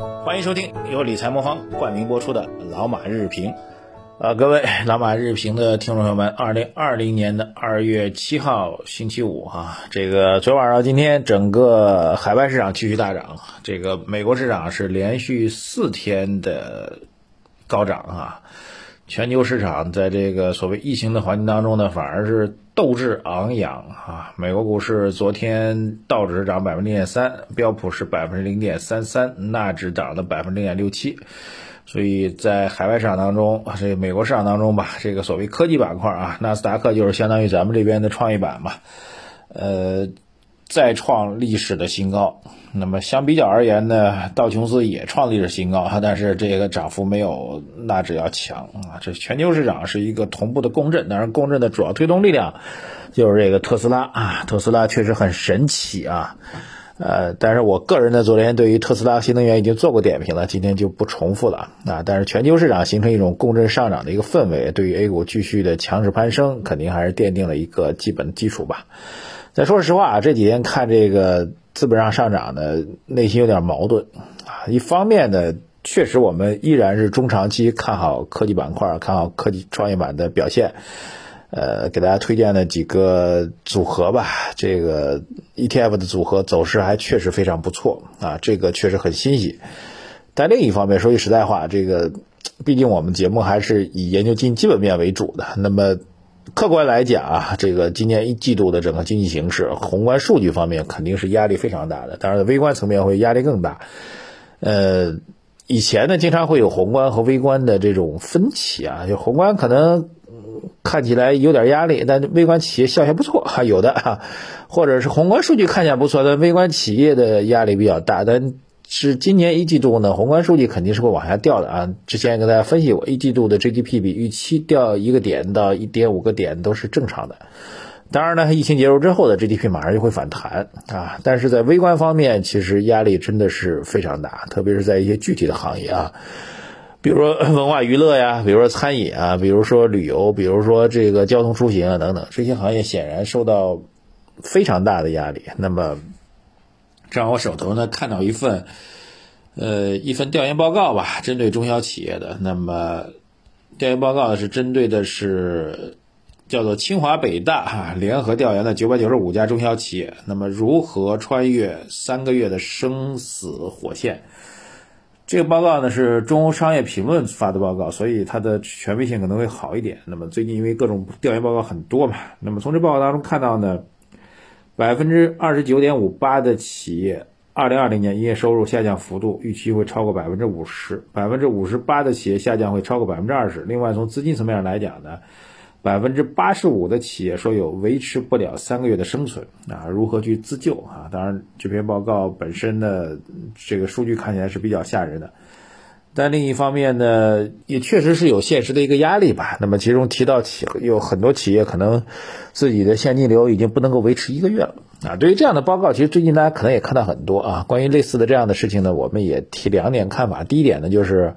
欢迎收听由理财魔方冠名播出的《老马日评》。啊，各位 老马日评的听众朋友们，二零二零年的二月七号星期五啊，这个昨晚上今天整个海外市场继续大涨，这个美国市场是连续四天的高涨啊。全球市场在这个所谓疫情的环境当中呢，反而是斗志昂扬啊！美国股市昨天道指涨百分之零点三，标普是百分之零点三三，纳指涨了百分之零点六七。所以在海外市场当中，这个美国市场当中吧，这个所谓科技板块啊，纳斯达克就是相当于咱们这边的创业板嘛，呃。再创历史的新高，那么相比较而言呢，道琼斯也创历史新高哈，但是这个涨幅没有纳指要强啊。这全球市场是一个同步的共振，当然共振的主要推动力量就是这个特斯拉啊，特斯拉确实很神奇啊。呃，但是我个人呢，昨天对于特斯拉新能源已经做过点评了，今天就不重复了啊。但是全球市场形成一种共振上涨的一个氛围，对于 A 股继续的强势攀升，肯定还是奠定了一个基本的基础吧。再说实话啊，这几天看这个资本上上涨呢，内心有点矛盾啊。一方面呢，确实我们依然是中长期看好科技板块，看好科技创业板的表现。呃，给大家推荐的几个组合吧，这个 ETF 的组合走势还确实非常不错啊，这个确实很欣喜。但另一方面，说句实在话，这个毕竟我们节目还是以研究基基本面为主的，那么。客观来讲啊，这个今年一季度的整个经济形势，宏观数据方面肯定是压力非常大的，当然微观层面会压力更大。呃，以前呢经常会有宏观和微观的这种分歧啊，就宏观可能看起来有点压力，但微观企业效还不错，还有的，或者是宏观数据看起来不错，但微观企业的压力比较大，但。是今年一季度呢，宏观数据肯定是会往下掉的啊。之前也跟大家分析过，一季度的 GDP 比预期掉一个点到一点五个点都是正常的。当然呢，疫情结束之后的 GDP 马上就会反弹啊。但是在微观方面，其实压力真的是非常大，特别是在一些具体的行业啊，比如说文化娱乐呀，比如说餐饮啊，比如说旅游，比如说这个交通出行啊等等，这些行业显然受到非常大的压力。那么。正好我手头呢看到一份，呃，一份调研报告吧，针对中小企业的。那么，调研报告呢是针对的是叫做清华北大哈联合调研的九百九十五家中小企业，那么如何穿越三个月的生死火线？这个报告呢是中欧商业评论发的报告，所以它的权威性可能会好一点。那么最近因为各种调研报告很多嘛，那么从这报告当中看到呢。百分之二十九点五八的企业，二零二零年营业收入下降幅度预期会超过百分之五十，百分之五十八的企业下降会超过百分之二十。另外，从资金层面上来讲呢，百分之八十五的企业说有维持不了三个月的生存啊，如何去自救啊？当然，这篇报告本身的这个数据看起来是比较吓人的。但另一方面呢，也确实是有现实的一个压力吧。那么其中提到企有很多企业可能自己的现金流已经不能够维持一个月了啊。对于这样的报告，其实最近大家可能也看到很多啊。关于类似的这样的事情呢，我们也提两点看法。第一点呢，就是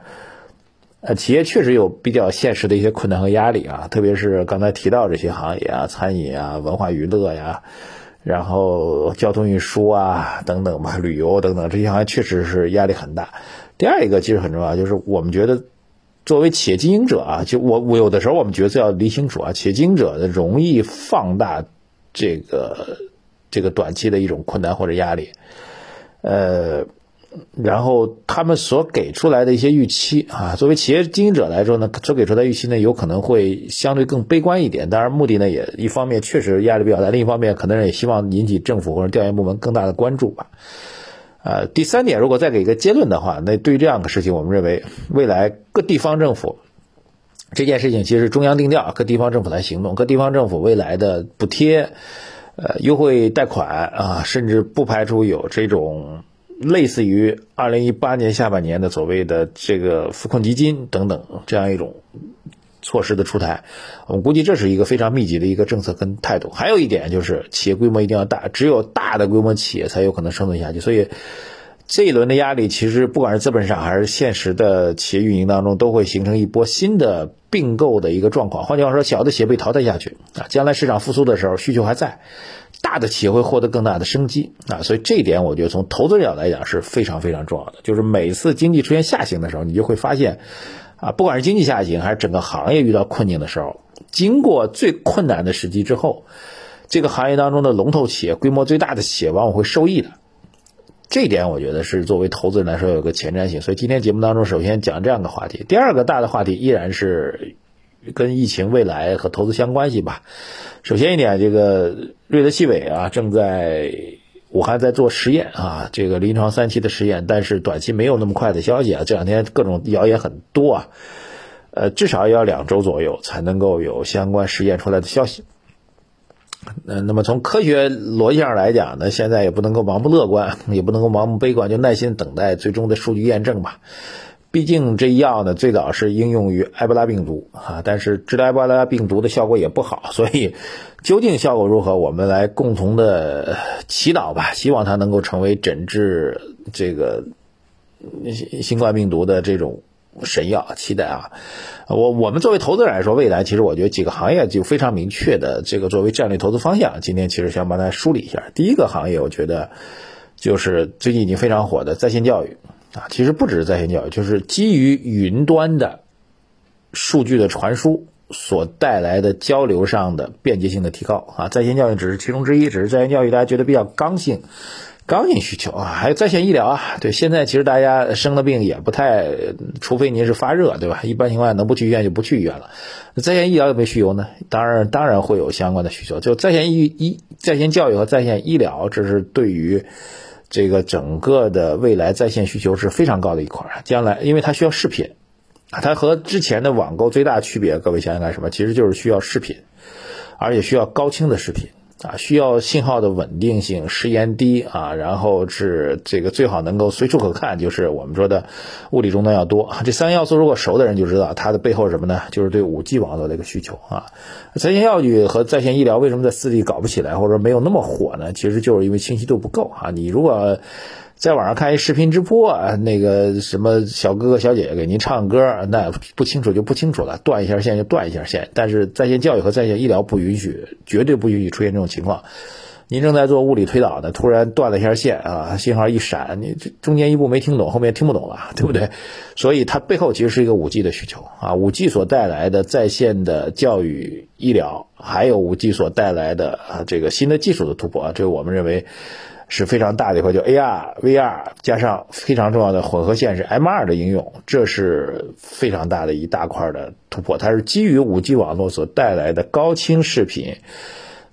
呃，企业确实有比较现实的一些困难和压力啊，特别是刚才提到这些行业啊，餐饮啊、文化娱乐呀，然后交通运输啊等等吧，旅游等等这些行业确实是压力很大。第二一个其实很重要，就是我们觉得作为企业经营者啊，就我我有的时候我们角色要理清楚啊，企业经营者的容易放大这个这个短期的一种困难或者压力，呃，然后他们所给出来的一些预期啊，作为企业经营者来说呢，所给出的预期呢，有可能会相对更悲观一点。当然，目的呢也一方面确实压力比较大，另一方面可能也希望引起政府或者调研部门更大的关注吧。呃，第三点，如果再给一个结论的话，那对于这样的事情，我们认为未来各地方政府这件事情其实中央定调，各地方政府来行动，各地方政府未来的补贴、呃优惠贷款啊，甚至不排除有这种类似于二零一八年下半年的所谓的这个扶困基金等等这样一种。措施的出台，我们估计这是一个非常密集的一个政策跟态度。还有一点就是企业规模一定要大，只有大的规模企业才有可能生存下去。所以这一轮的压力，其实不管是资本市场还是现实的企业运营当中，都会形成一波新的并购的一个状况。换句话说，小的企业被淘汰下去啊，将来市场复苏的时候，需求还在，大的企业会获得更大的生机啊，所以这一点我觉得从投资角度来讲是非常非常重要的。就是每次经济出现下行的时候，你就会发现，啊，不管是经济下行还是整个行业遇到困境的时候，经过最困难的时期之后，这个行业当中的龙头企业、规模最大的企业往往会受益的。这一点我觉得是作为投资人来说有个前瞻性。所以今天节目当中首先讲这样个话题，第二个大的话题依然是跟疫情未来和投资相关系吧。首先一点，这个瑞德西韦啊，正在武汉在做实验啊，这个临床三期的实验，但是短期没有那么快的消息啊。这两天各种谣言很多啊，呃，至少要两周左右才能够有相关实验出来的消息。那，那么从科学逻辑上来讲呢，现在也不能够盲目乐观，也不能够盲目悲观，就耐心等待最终的数据验证吧。毕竟这药呢，最早是应用于埃博拉病毒啊，但是治疗埃博拉病毒的效果也不好，所以究竟效果如何，我们来共同的祈祷吧，希望它能够成为诊治这个新新冠病毒的这种神药，期待啊！我我们作为投资者来说，未来其实我觉得几个行业就非常明确的这个作为战略投资方向，今天其实想帮大家梳理一下。第一个行业，我觉得就是最近已经非常火的在线教育。啊，其实不只是在线教育，就是基于云端的数据的传输所带来的交流上的便捷性的提高啊。在线教育只是其中之一，只是在线教育大家觉得比较刚性、刚性需求啊。还有在线医疗啊，对，现在其实大家生了病也不太，除非您是发热，对吧？一般情况下能不去医院就不去医院了。在线医疗有没有需求呢？当然，当然会有相关的需求。就在线医医、在线教育和在线医疗，这是对于。这个整个的未来在线需求是非常高的一块，将来因为它需要视频，它和之前的网购最大区别，各位想想看什么？其实就是需要视频，而且需要高清的视频。啊，需要信号的稳定性，时延低啊，然后是这个最好能够随处可看，就是我们说的物理终端要多。这三个要素如果熟的人就知道，它的背后是什么呢？就是对五 G 网络的一个需求啊。在线教育和在线医疗为什么在四 G 搞不起来，或者说没有那么火呢？其实就是因为清晰度不够啊。你如果在网上看一视频直播，那个什么小哥哥小姐姐给您唱歌，那不清楚就不清楚了，断一下线就断一下线。但是在线教育和在线医疗不允许，绝对不允许出现这种情况。您正在做物理推导呢，突然断了一下线啊，信号一闪，你这中间一步没听懂，后面听不懂了，对不对？所以它背后其实是一个五 G 的需求啊，五 G 所带来的在线的教育、医疗，还有五 G 所带来的啊这个新的技术的突破，这个我们认为。是非常大的一块，就 AR、VR 加上非常重要的混合现实 MR 的应用，这是非常大的一大块的突破。它是基于五 G 网络所带来的高清视频、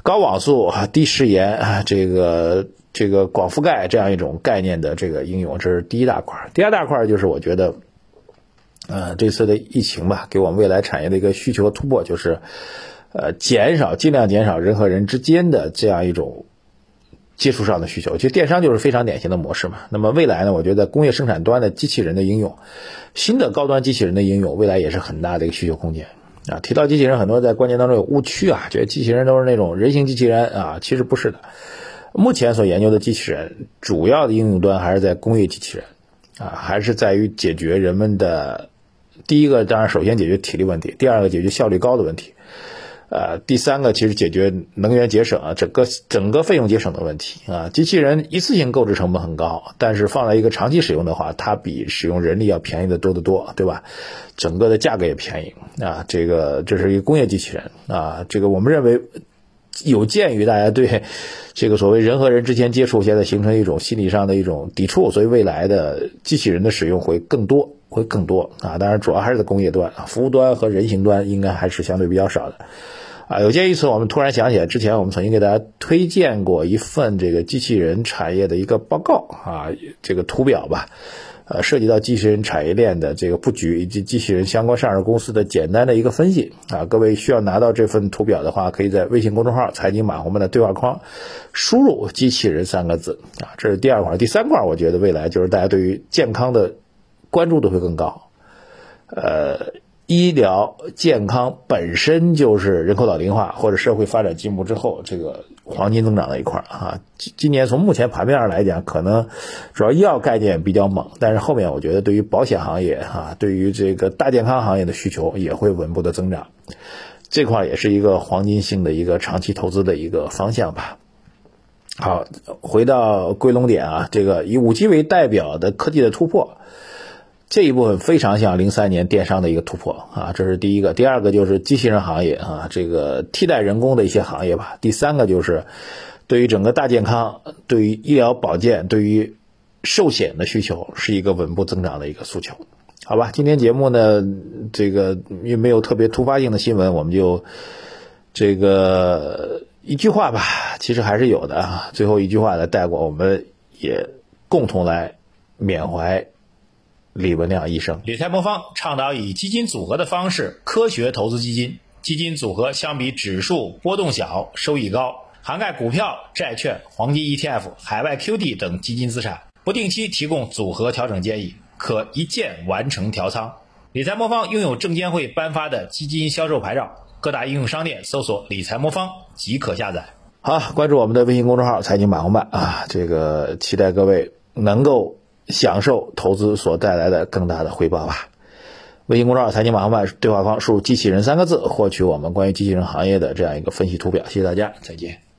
高网速、低时延啊，这个这个广覆盖这样一种概念的这个应用，这是第一大块。第二大块就是我觉得，呃，这次的疫情吧，给我们未来产业的一个需求突破，就是呃，减少尽量减少人和人之间的这样一种。接触上的需求，其实电商就是非常典型的模式嘛。那么未来呢？我觉得工业生产端的机器人的应用，新的高端机器人的应用，未来也是很大的一个需求空间啊。提到机器人，很多在观念当中有误区啊，觉得机器人都是那种人形机器人啊，其实不是的。目前所研究的机器人，主要的应用端还是在工业机器人啊，还是在于解决人们的第一个，当然首先解决体力问题，第二个解决效率高的问题。呃，第三个其实解决能源节省啊，整个整个费用节省的问题啊。机器人一次性购置成本很高，但是放在一个长期使用的话，它比使用人力要便宜的多得多，对吧？整个的价格也便宜啊。这个这是一个工业机器人啊。这个我们认为有鉴于大家对这个所谓人和人之间接触现在形成一种心理上的一种抵触，所以未来的机器人的使用会更多，会更多啊。当然主要还是在工业端，服务端和人行端应该还是相对比较少的。啊，有鉴于此，我们突然想起来，之前我们曾经给大家推荐过一份这个机器人产业的一个报告啊，这个图表吧，呃，涉及到机器人产业链的这个布局以及机器人相关上市公司的简单的一个分析啊。各位需要拿到这份图表的话，可以在微信公众号“财经马红们的对话框输入“机器人”三个字啊。这是第二块，第三块，我觉得未来就是大家对于健康的关注度会更高，呃。医疗健康本身就是人口老龄化或者社会发展进步之后这个黄金增长的一块啊。今今年从目前盘面上来讲，可能主要医药概念比较猛，但是后面我觉得对于保险行业啊，对于这个大健康行业的需求也会稳步的增长，这块也是一个黄金性的一个长期投资的一个方向吧。好，回到归拢点啊，这个以五 G 为代表的科技的突破，这一部分非常像零三年电商的一个突破啊，这是第一个。第二个就是机器人行业啊，这个替代人工的一些行业吧。第三个就是对于整个大健康、对于医疗保健、对于寿险的需求是一个稳步增长的一个诉求。好吧，今天节目呢，这个也没有特别突发性的新闻，我们就这个。一句话吧，其实还是有的啊。最后一句话来带过，我们也共同来缅怀李文亮医生。理财魔方倡导以基金组合的方式科学投资基金，基金组合相比指数波动小，收益高，涵盖股票、债券、黄金 ETF、海外 QD 等基金资产，不定期提供组合调整建议，可一键完成调仓。理财魔方拥有证监会颁发的基金销售牌照。各大应用商店搜索“理财魔方”即可下载。好，关注我们的微信公众号“财经马红漫”啊，这个期待各位能够享受投资所带来的更大的回报吧。微信公众号“财经马红办”对话框输入“机器人”三个字，获取我们关于机器人行业的这样一个分析图表。谢谢大家，再见。